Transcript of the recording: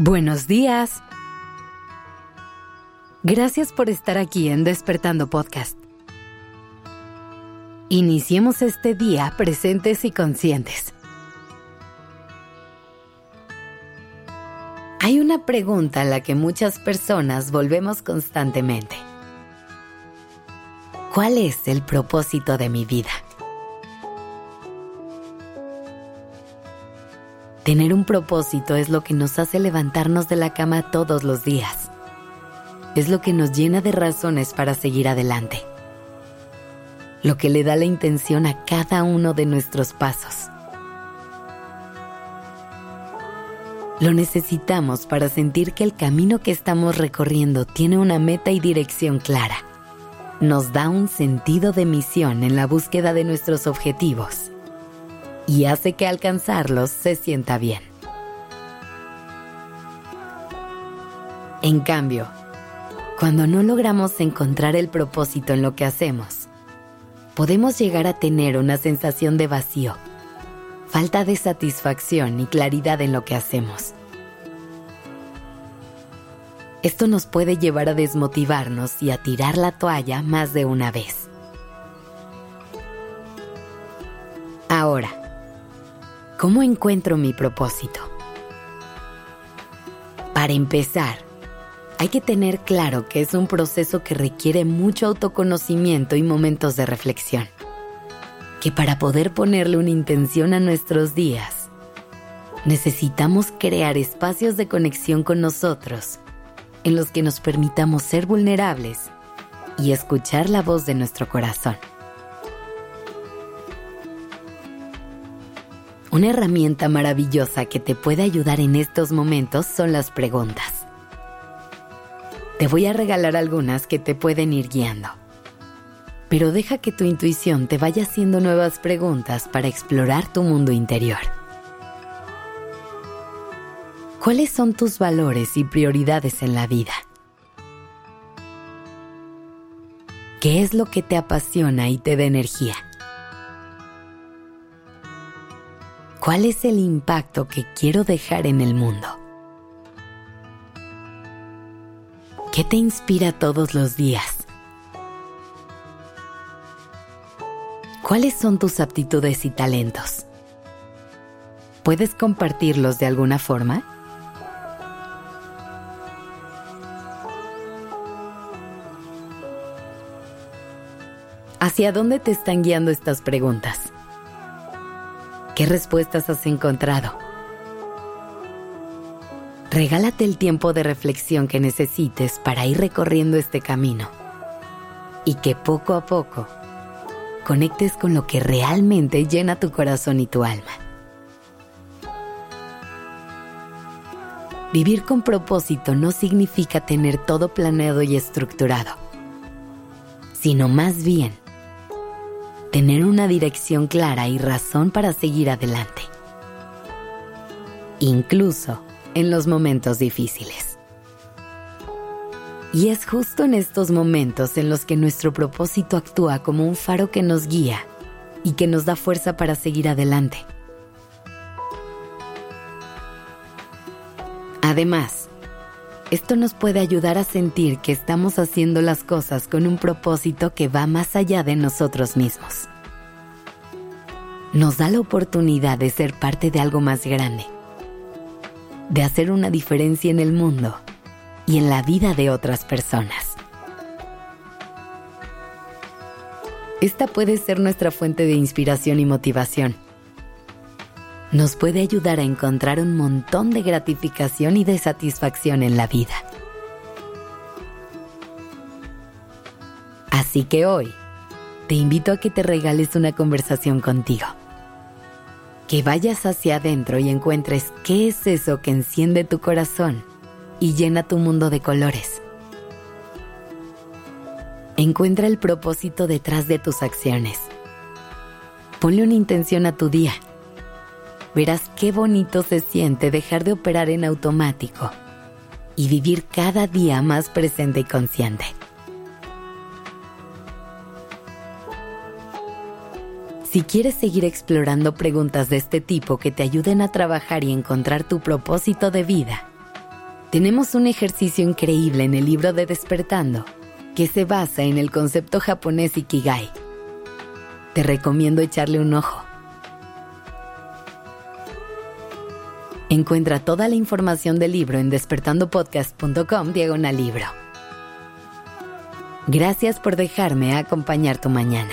Buenos días. Gracias por estar aquí en Despertando Podcast. Iniciemos este día presentes y conscientes. Hay una pregunta a la que muchas personas volvemos constantemente. ¿Cuál es el propósito de mi vida? Tener un propósito es lo que nos hace levantarnos de la cama todos los días. Es lo que nos llena de razones para seguir adelante. Lo que le da la intención a cada uno de nuestros pasos. Lo necesitamos para sentir que el camino que estamos recorriendo tiene una meta y dirección clara. Nos da un sentido de misión en la búsqueda de nuestros objetivos y hace que alcanzarlos se sienta bien. En cambio, cuando no logramos encontrar el propósito en lo que hacemos, podemos llegar a tener una sensación de vacío, falta de satisfacción y claridad en lo que hacemos. Esto nos puede llevar a desmotivarnos y a tirar la toalla más de una vez. Ahora, ¿Cómo encuentro mi propósito? Para empezar, hay que tener claro que es un proceso que requiere mucho autoconocimiento y momentos de reflexión. Que para poder ponerle una intención a nuestros días, necesitamos crear espacios de conexión con nosotros en los que nos permitamos ser vulnerables y escuchar la voz de nuestro corazón. Una herramienta maravillosa que te puede ayudar en estos momentos son las preguntas. Te voy a regalar algunas que te pueden ir guiando. Pero deja que tu intuición te vaya haciendo nuevas preguntas para explorar tu mundo interior. ¿Cuáles son tus valores y prioridades en la vida? ¿Qué es lo que te apasiona y te da energía? ¿Cuál es el impacto que quiero dejar en el mundo? ¿Qué te inspira todos los días? ¿Cuáles son tus aptitudes y talentos? ¿Puedes compartirlos de alguna forma? ¿Hacia dónde te están guiando estas preguntas? ¿Qué respuestas has encontrado? Regálate el tiempo de reflexión que necesites para ir recorriendo este camino y que poco a poco conectes con lo que realmente llena tu corazón y tu alma. Vivir con propósito no significa tener todo planeado y estructurado, sino más bien tener una dirección clara y razón para seguir adelante, incluso en los momentos difíciles. Y es justo en estos momentos en los que nuestro propósito actúa como un faro que nos guía y que nos da fuerza para seguir adelante. Además, esto nos puede ayudar a sentir que estamos haciendo las cosas con un propósito que va más allá de nosotros mismos nos da la oportunidad de ser parte de algo más grande, de hacer una diferencia en el mundo y en la vida de otras personas. Esta puede ser nuestra fuente de inspiración y motivación. Nos puede ayudar a encontrar un montón de gratificación y de satisfacción en la vida. Así que hoy, te invito a que te regales una conversación contigo. Que vayas hacia adentro y encuentres qué es eso que enciende tu corazón y llena tu mundo de colores. Encuentra el propósito detrás de tus acciones. Ponle una intención a tu día. Verás qué bonito se siente dejar de operar en automático y vivir cada día más presente y consciente. Si quieres seguir explorando preguntas de este tipo que te ayuden a trabajar y encontrar tu propósito de vida, Tenemos un ejercicio increíble en el libro de Despertando que se basa en el concepto japonés Ikigai. Te recomiendo echarle un ojo. Encuentra toda la información del libro en despertandopodcast.com diagonal libro. Gracias por dejarme acompañar tu mañana.